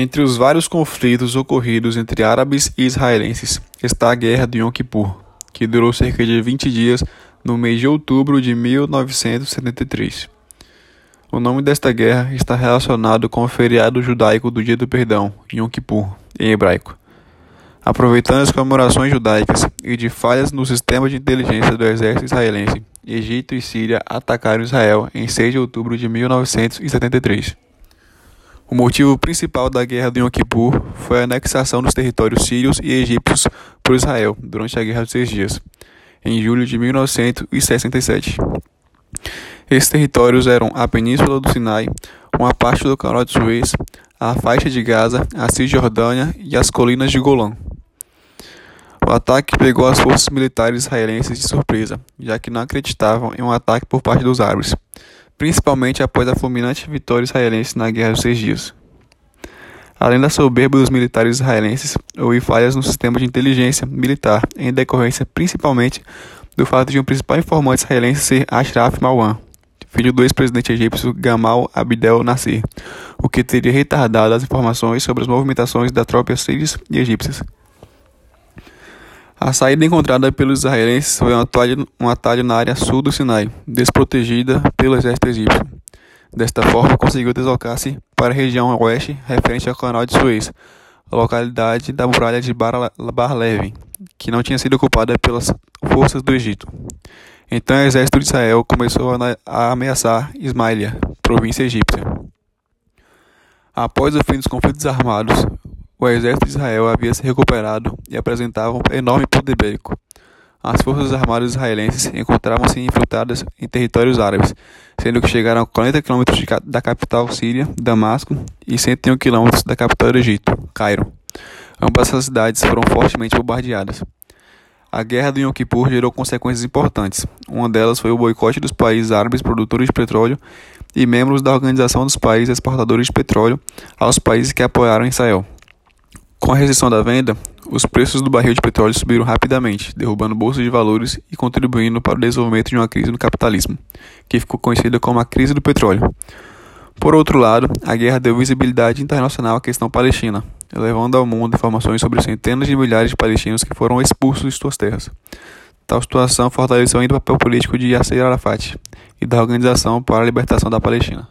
Entre os vários conflitos ocorridos entre árabes e israelenses está a Guerra de Yom Kippur, que durou cerca de 20 dias no mês de outubro de 1973. O nome desta guerra está relacionado com o feriado judaico do Dia do Perdão, Yom Kippur, em hebraico. Aproveitando as comemorações judaicas e de falhas no sistema de inteligência do exército israelense, Egito e Síria atacaram Israel em 6 de outubro de 1973. O motivo principal da guerra de Yom Kippur foi a anexação dos territórios sírios e egípcios por Israel durante a Guerra dos Seis Dias, em julho de 1967. Esses territórios eram a Península do Sinai, uma parte do Canal de Suez, a faixa de Gaza, a Cisjordânia e as colinas de Golã. O ataque pegou as forças militares israelenses de surpresa, já que não acreditavam em um ataque por parte dos árabes principalmente após a fulminante vitória israelense na Guerra dos Seis Dias. Além da soberba dos militares israelenses, houve falhas no sistema de inteligência militar, em decorrência principalmente do fato de um principal informante israelense ser Ashraf Marwan, filho do ex-presidente egípcio Gamal Abdel Nasser, o que teria retardado as informações sobre as movimentações das tropas sírias e egípcias. A saída encontrada pelos israelenses foi um atalho, um atalho na área sul do Sinai, desprotegida pelo exército egípcio. Desta forma, conseguiu deslocar-se para a região oeste, referente ao canal de Suez, localidade da muralha de Bar, Bar Levin, que não tinha sido ocupada pelas forças do Egito. Então, o exército de Israel começou a ameaçar Ismailia, província egípcia. Após o fim dos conflitos armados, o exército de Israel havia se recuperado e apresentava um enorme poder bélico. As forças armadas israelenses encontravam-se infiltradas em territórios árabes, sendo que chegaram a 40 quilômetros da capital síria, Damasco, e 101 quilômetros da capital do Egito, Cairo. Ambas essas cidades foram fortemente bombardeadas. A guerra do Yom Kippur gerou consequências importantes. Uma delas foi o boicote dos países árabes produtores de petróleo e membros da Organização dos Países Exportadores de Petróleo aos países que apoiaram Israel. Com a restrição da venda, os preços do barril de petróleo subiram rapidamente, derrubando bolsas de valores e contribuindo para o desenvolvimento de uma crise no capitalismo, que ficou conhecida como a crise do petróleo. Por outro lado, a guerra deu visibilidade internacional à questão palestina, levando ao mundo informações sobre centenas de milhares de palestinos que foram expulsos de suas terras. Tal situação fortaleceu ainda o papel político de Yasser Arafat e da Organização para a Libertação da Palestina.